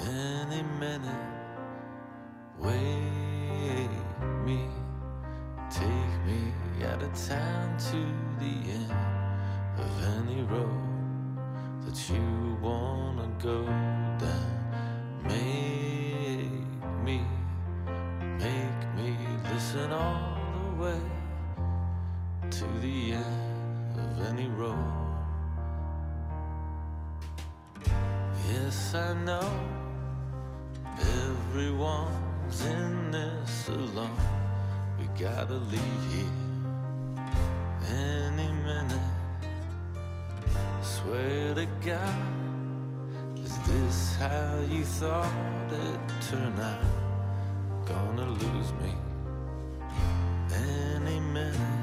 any minute. Wake me, take me out of town to the end of any road that you wanna go down. Make me, make me listen all the way to the end of any road. Yes, I know Everyone's in this alone. We gotta leave here any minute. Swear to God, is this how you thought it turned out? Gonna lose me any minute.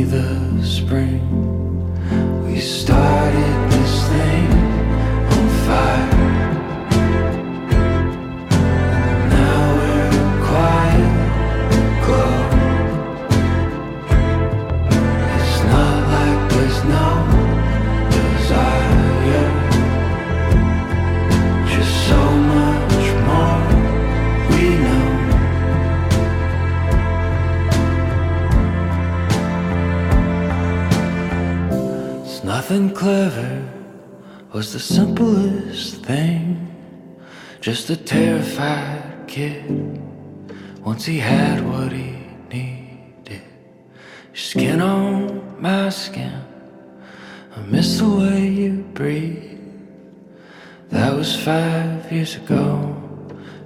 the spring. We started Nothing clever was the simplest thing. Just a terrified kid once he had what he needed. Skin on my skin, I miss the way you breathe. That was five years ago,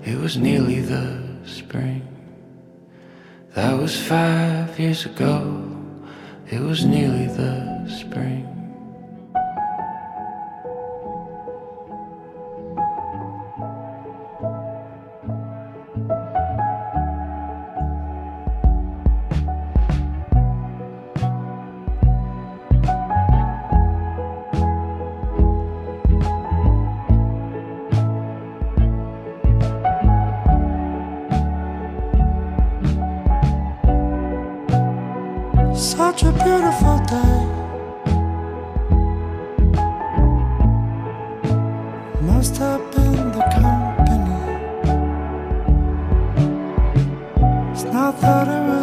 it was nearly the spring. That was five years ago, it was nearly the spring.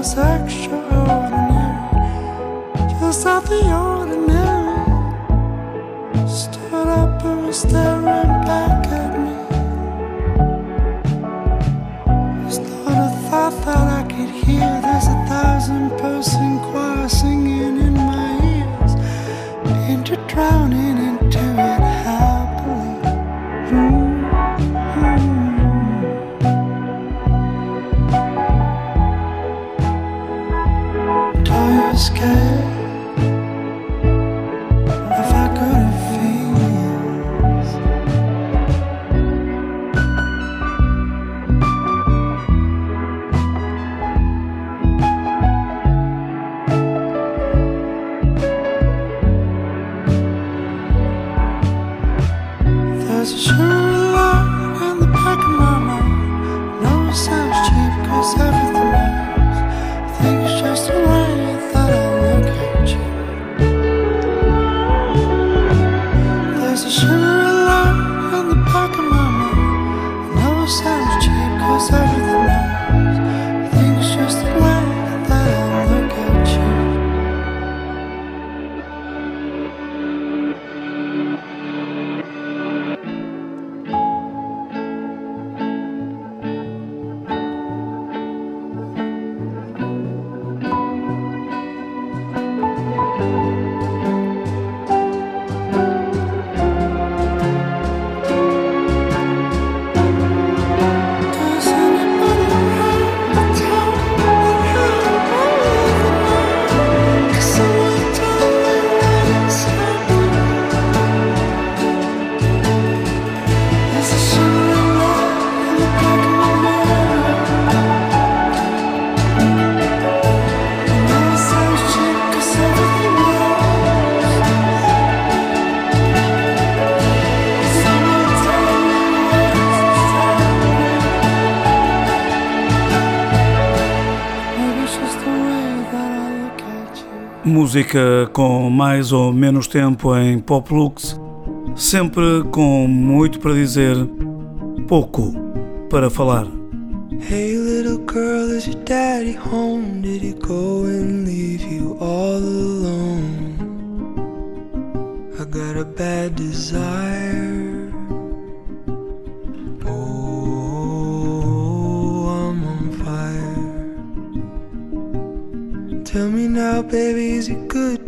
Sorry. Música com mais ou menos tempo em Poplux, sempre com muito para dizer, pouco para falar. Hey little girl, is your daddy home? Did he go and leave you all alone? I got a bad desire. Now, baby, is he good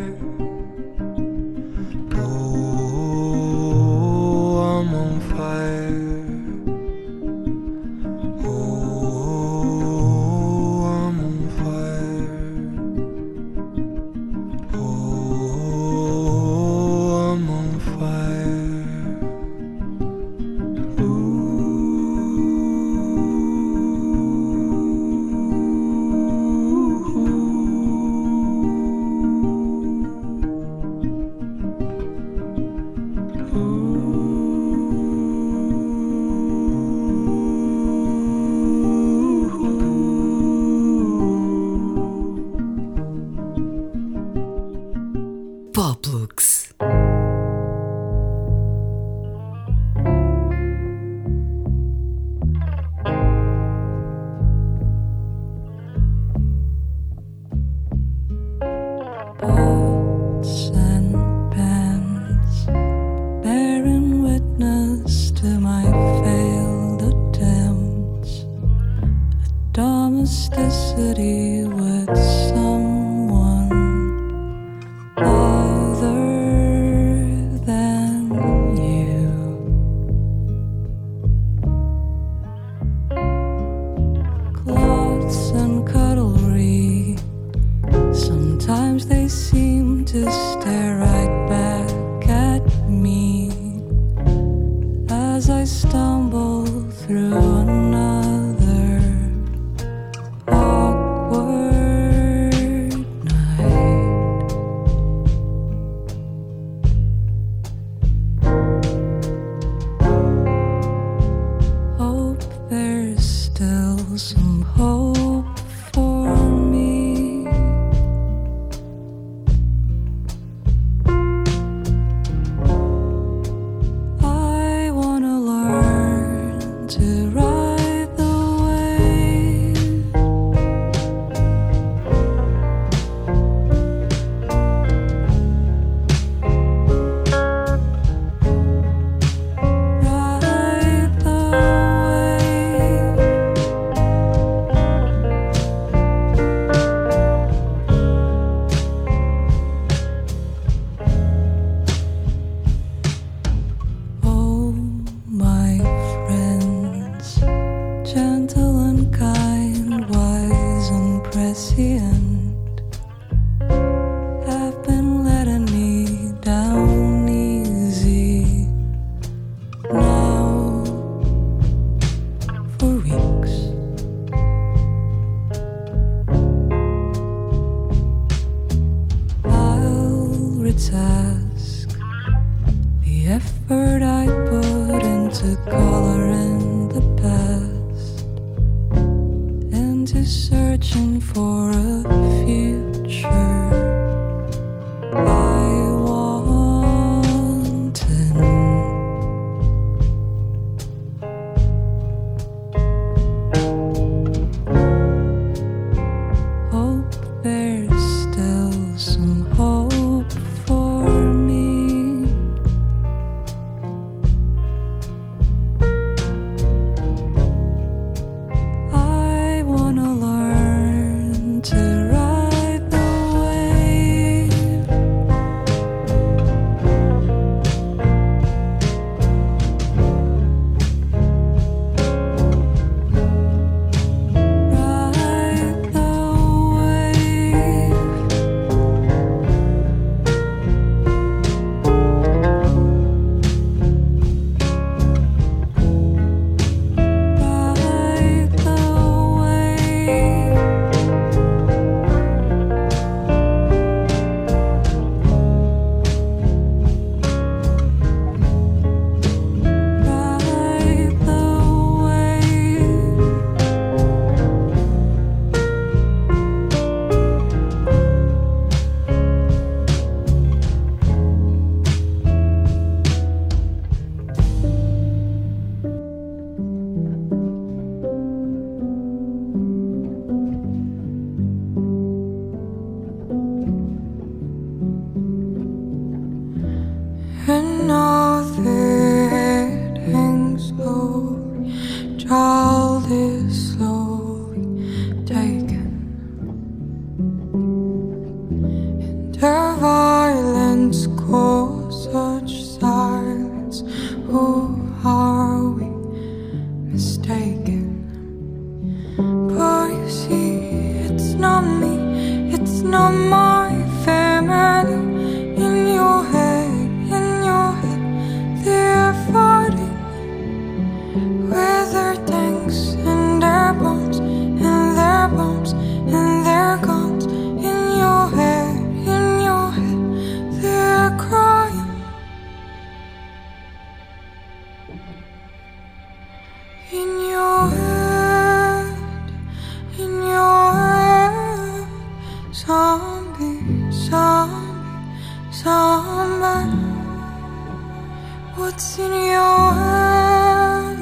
What's in your hand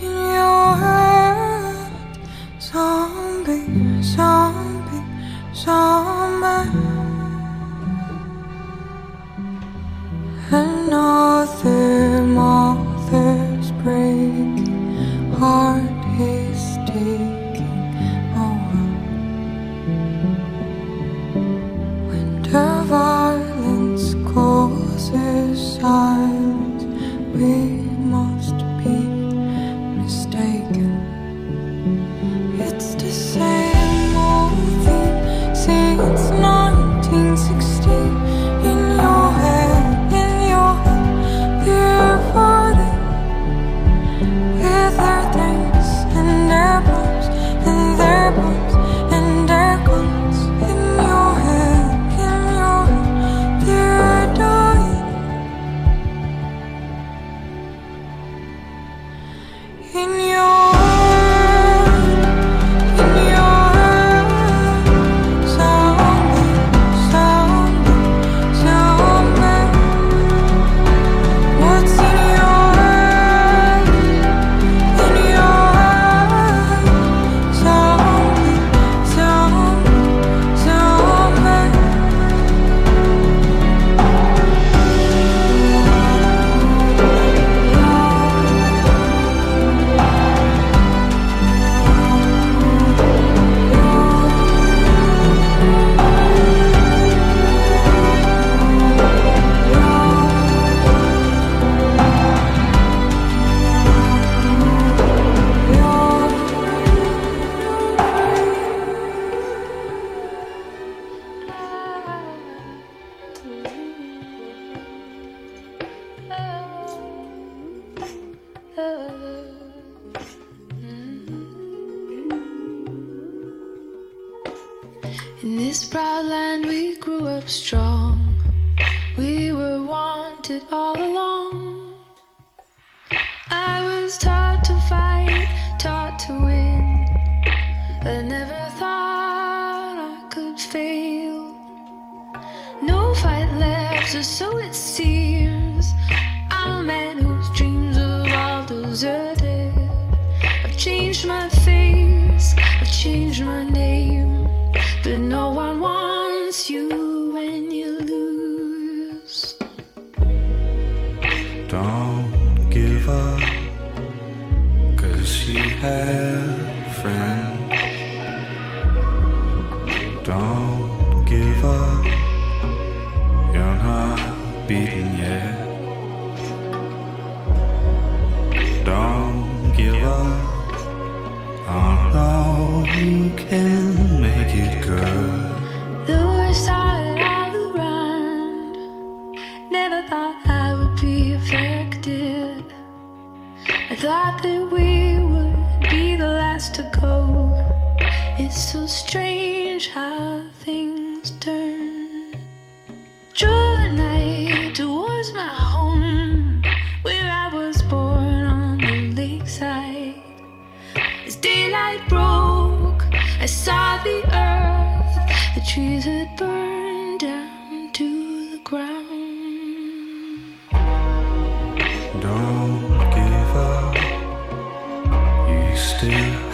In your hand Zombie, zombie, zombie thought I would be affected. I thought that we would be the last to go. It's so strange how things turn. Draw a towards my home, where I was born on the lakeside. As daylight broke, I saw the earth, the trees had burned.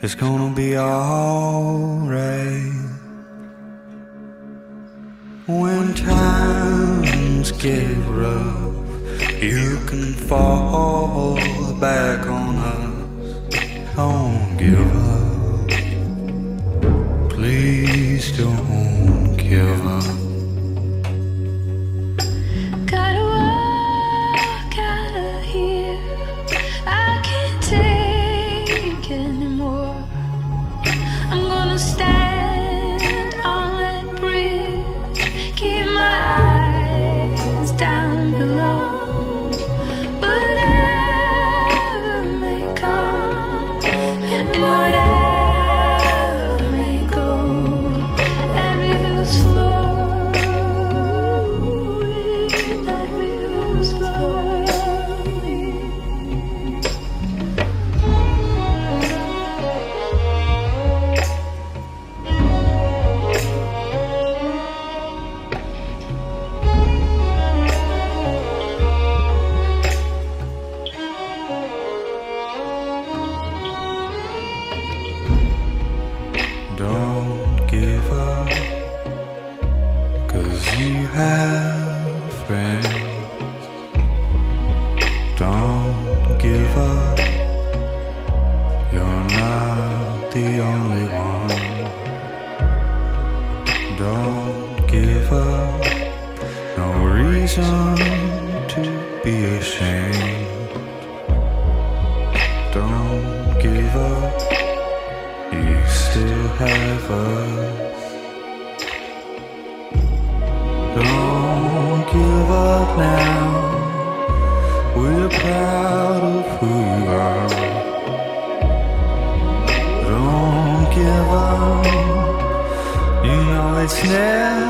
It's gonna be alright. When times get rough, you can fall back on us. Don't give up. Please don't give up.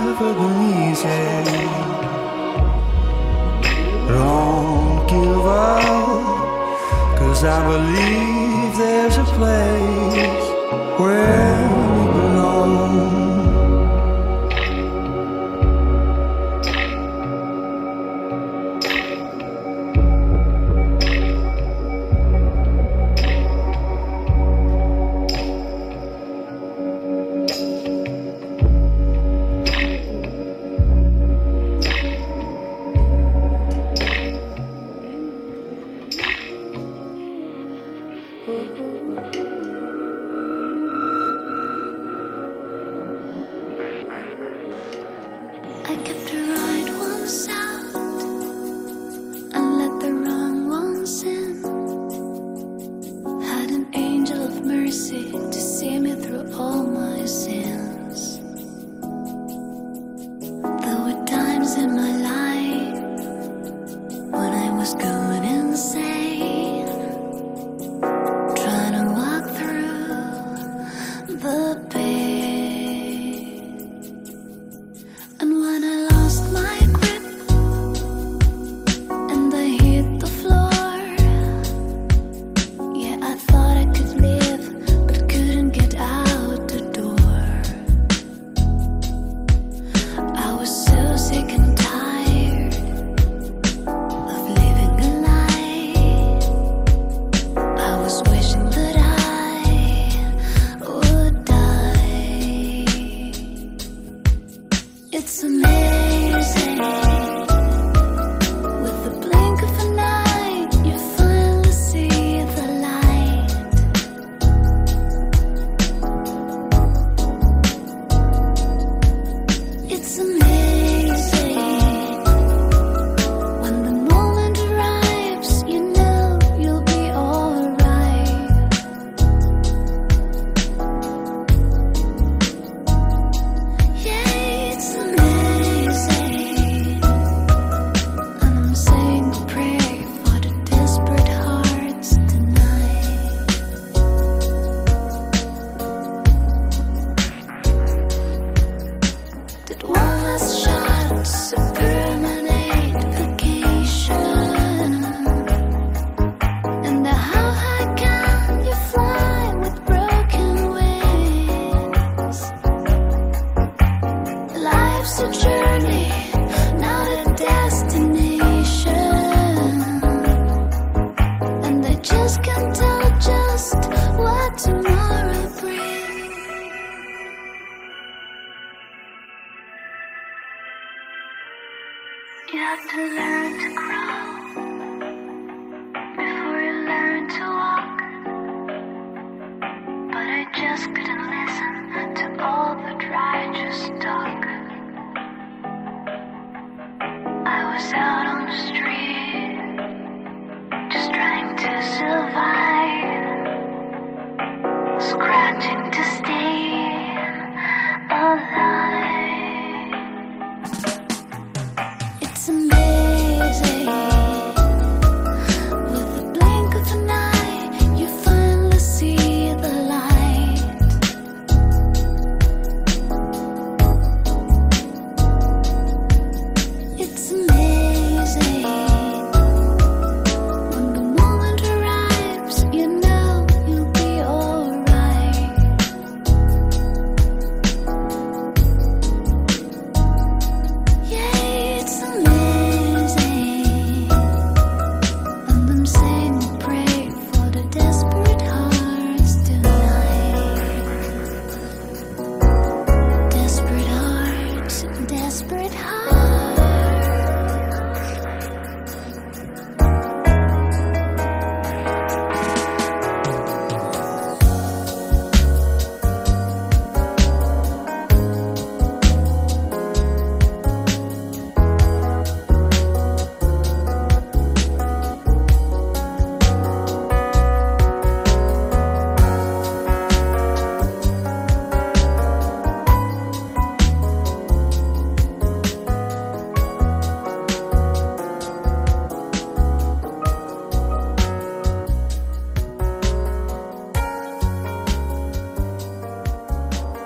never been easy. Don't give up, cause I believe there's a place.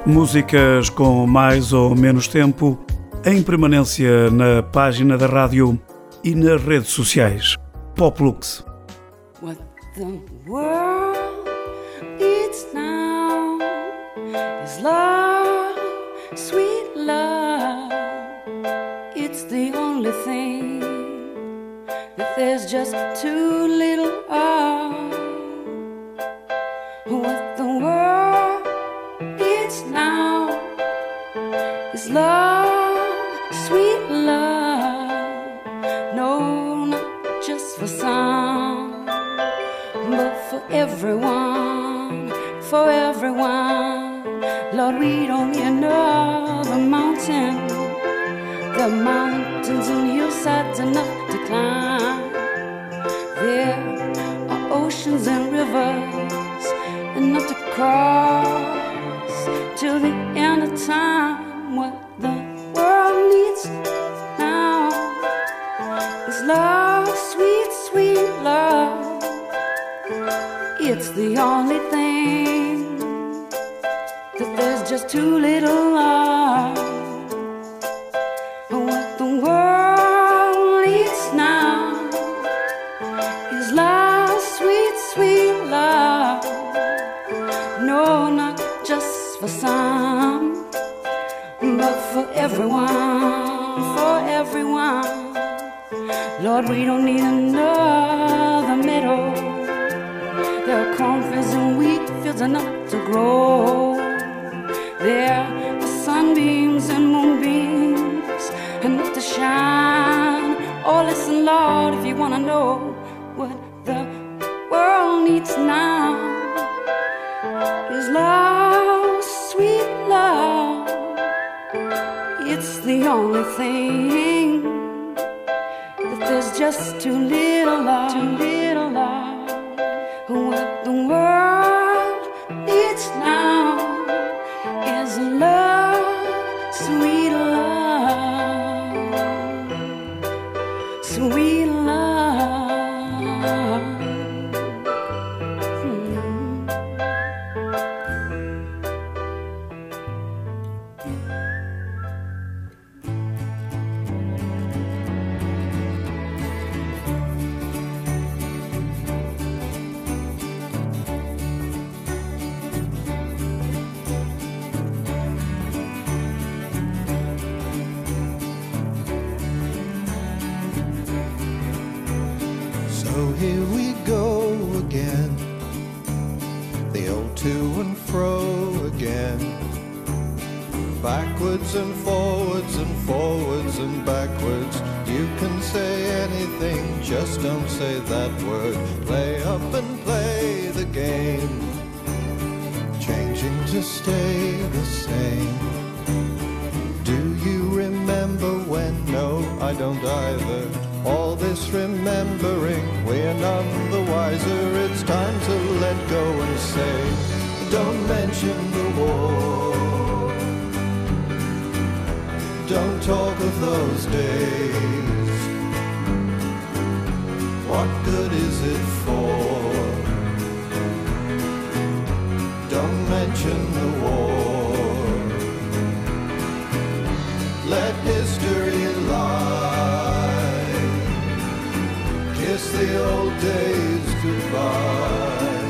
Músicas com mais ou menos tempo em permanência na página da rádio e nas redes sociais. Poplux. What the world needs now is love, sweet love. It's the only thing that there's just too little of. Everyone, for everyone. Lord, we don't need another mountain. The mountains and hillsides enough to climb. There are oceans and rivers enough to cross till the end of time. The only thing that there's just too little of. What the world needs now is love, sweet, sweet love. No, not just for some, but for everyone, for everyone. Lord, we don't need another meadow. There are cornfields and wheat fields enough to grow. There are sunbeams and moonbeams enough to shine. Oh, listen, Lord, if you want to know what the world needs now is love, sweet love. It's the only thing that there's just too little of, too little Backwards and forwards and forwards and backwards. You can say anything, just don't say that word. Play up and play the game, changing to stay the same. Do you remember when? No, I don't either. All this remembering, we're none the wiser. It's time to let go and say, don't mention the war. Don't talk of those days. What good is it for? Don't mention the war. Let history lie. Kiss the old days goodbye.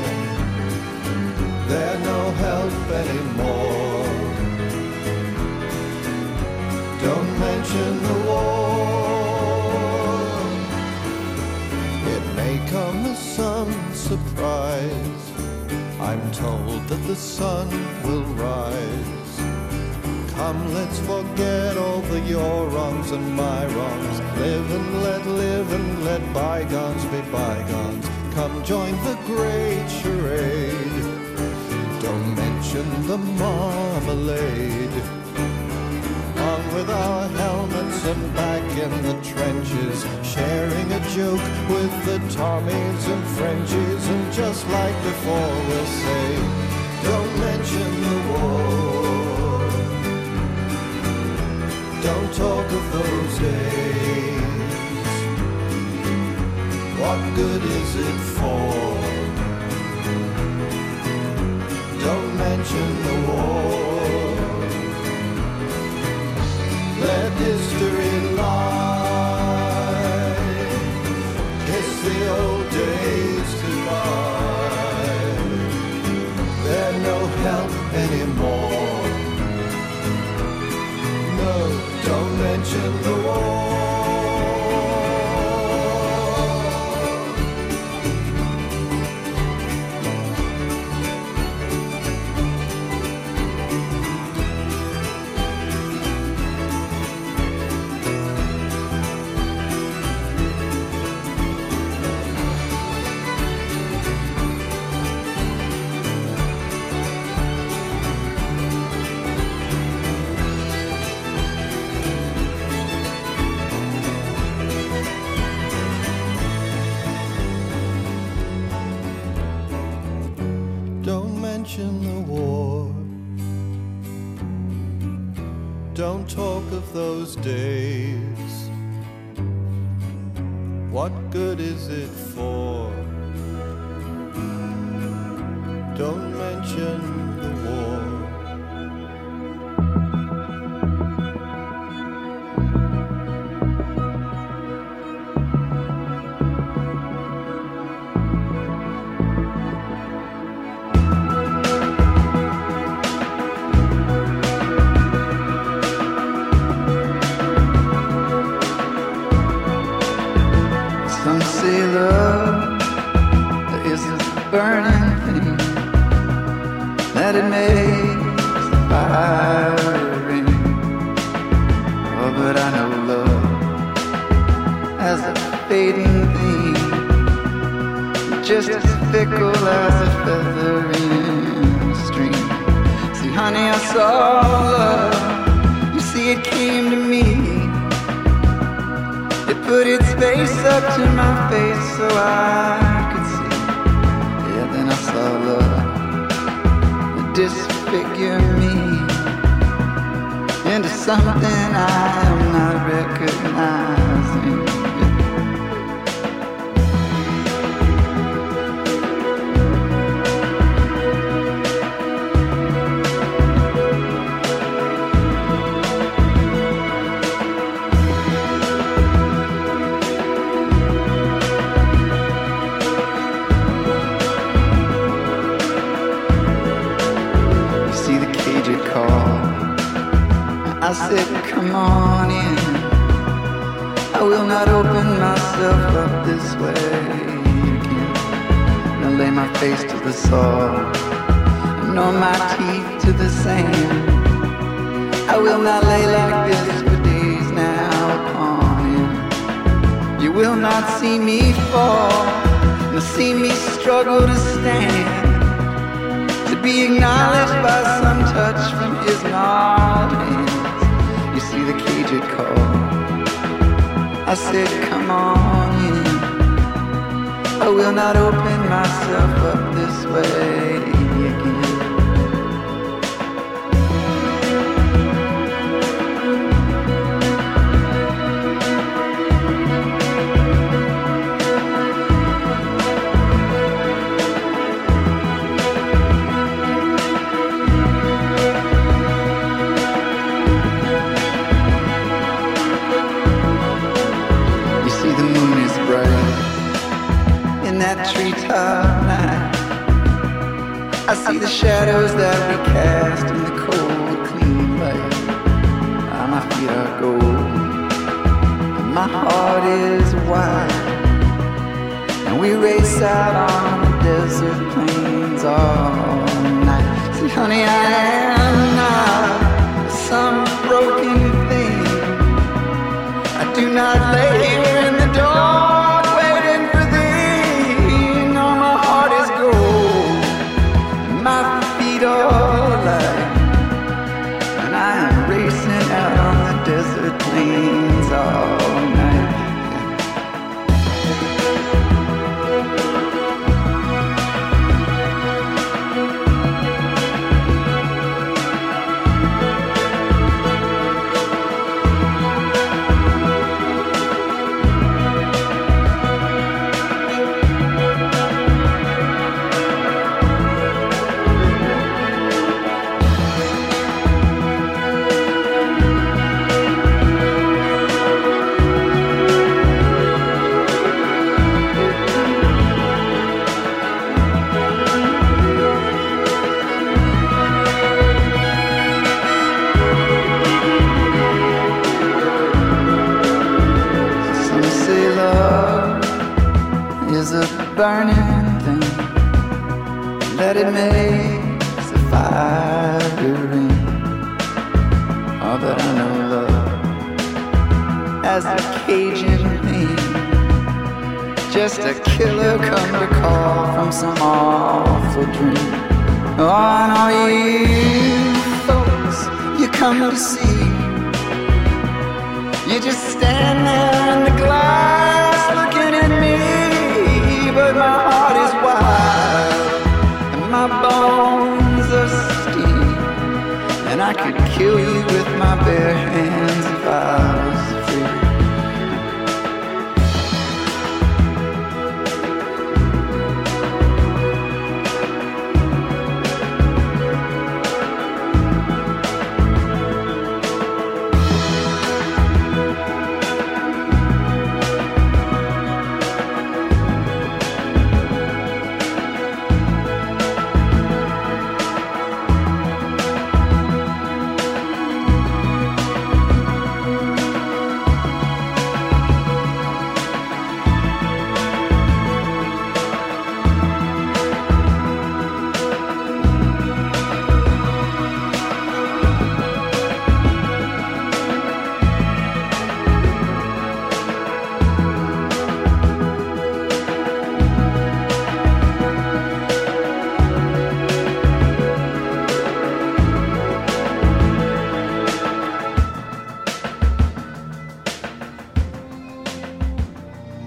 They're no help anymore. Mention the war. It may come as some surprise. I'm told that the sun will rise. Come, let's forget all the your wrongs and my wrongs. Live and let live and let bygones be bygones. Come join the great charade. Don't mention the marmalade. On with our helmets and back in the trenches, sharing a joke with the Tommies and Frenchies, and just like before, we'll say, Don't mention the war. Don't talk of those days. What good is it for? Fickle as a feather in a stream. See, honey, I saw love. You see, it came to me. It put its face up to my face so I could see. Yeah, then I saw love disfigure me into something I am not recognizing. I said, come on in. I will not open myself up this way again. Now lay my face to the soil, nor my teeth to the sand. I will not lay like this for days now upon him. You will not see me fall, nor see me struggle to stand. To be acknowledged by some touch from his gnarled hands. You. I said, come on in. I will not open myself up this way again. See the shadows that we cast in the cold, clean light. Ah, my feet are gold, and my heart is wide. And we race out on the desert plains all night. See, honey, I am not some broken thing. I do not lay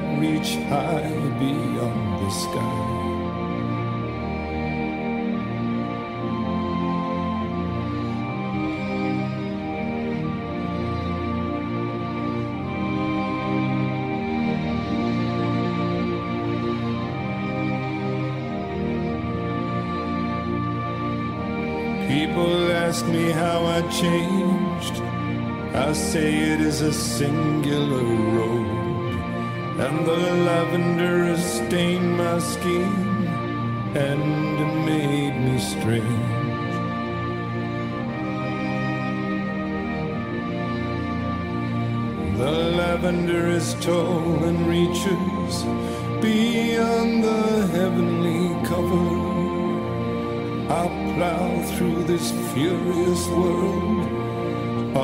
that reach high beyond the sky. People ask me how I changed. I say it is a singular road and the lavender has stained my skin and made me strange. The lavender is tall and reaches beyond the heavenly cover. I'll plow through this furious world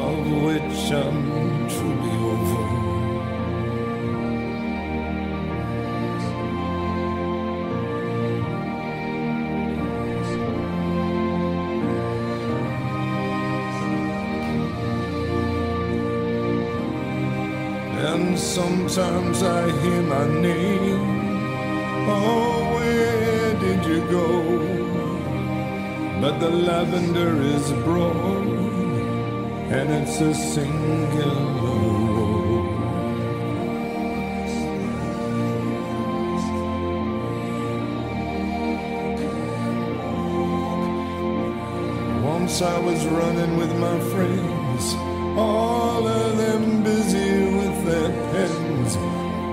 of which I'm truly sometimes I hear my name. Oh, where did you go? But the lavender is broad, and it's a singular road. Once I was running with my friends, all of them busy with their pens,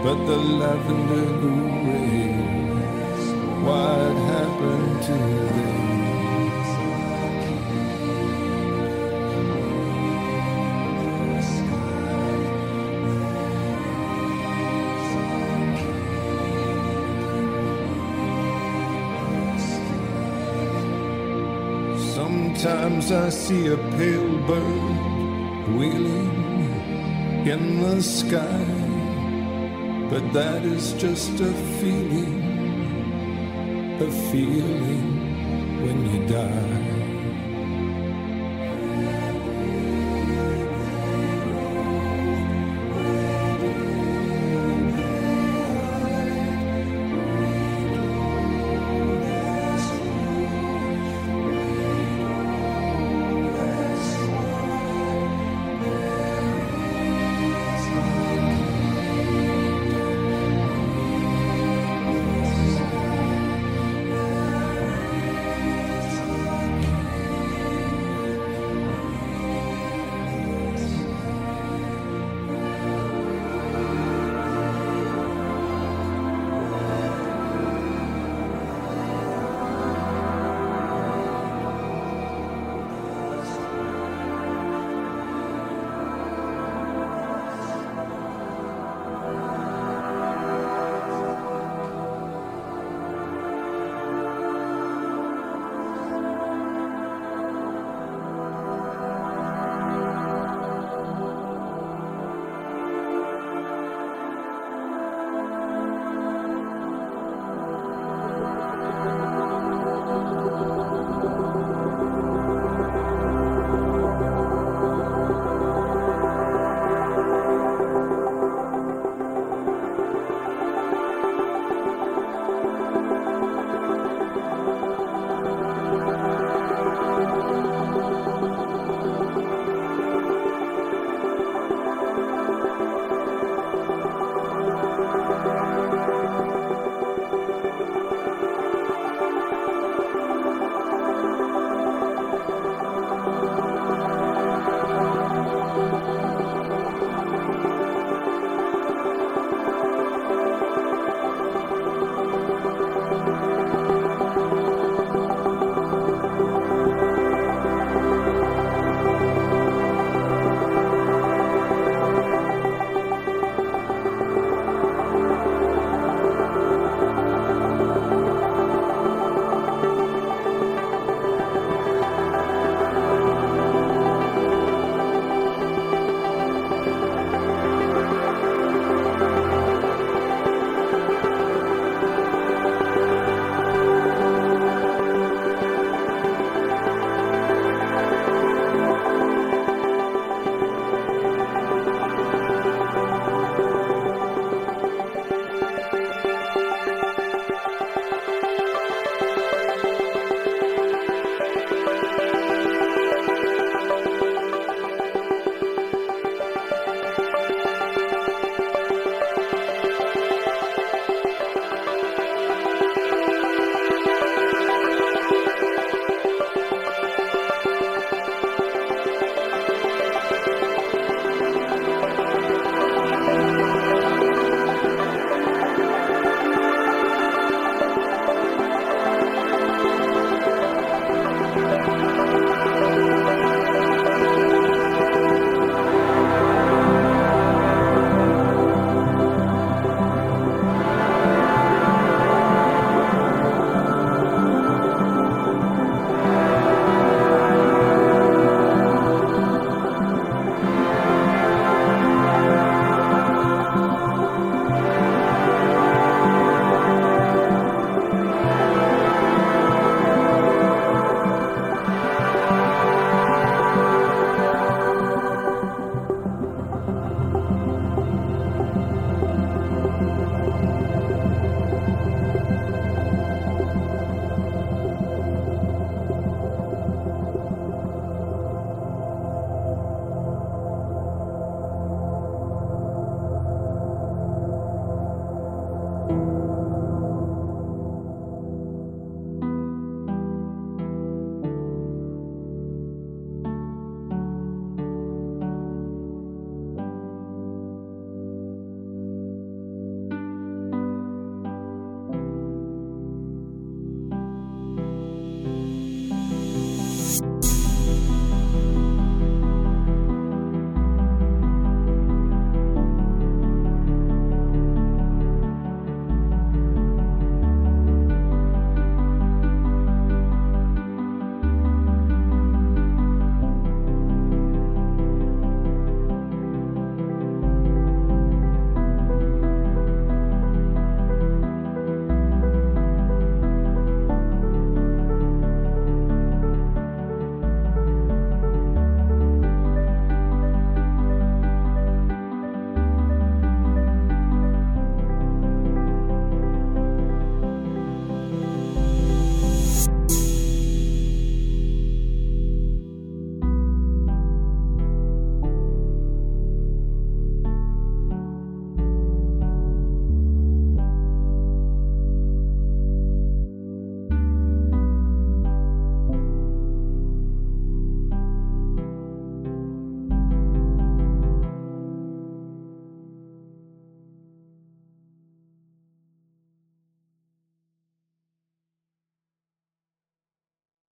but the lavender red. What happened to them? Sometimes I see a pale bird wheeling in the sky, but that is just a feeling, a feeling when you die.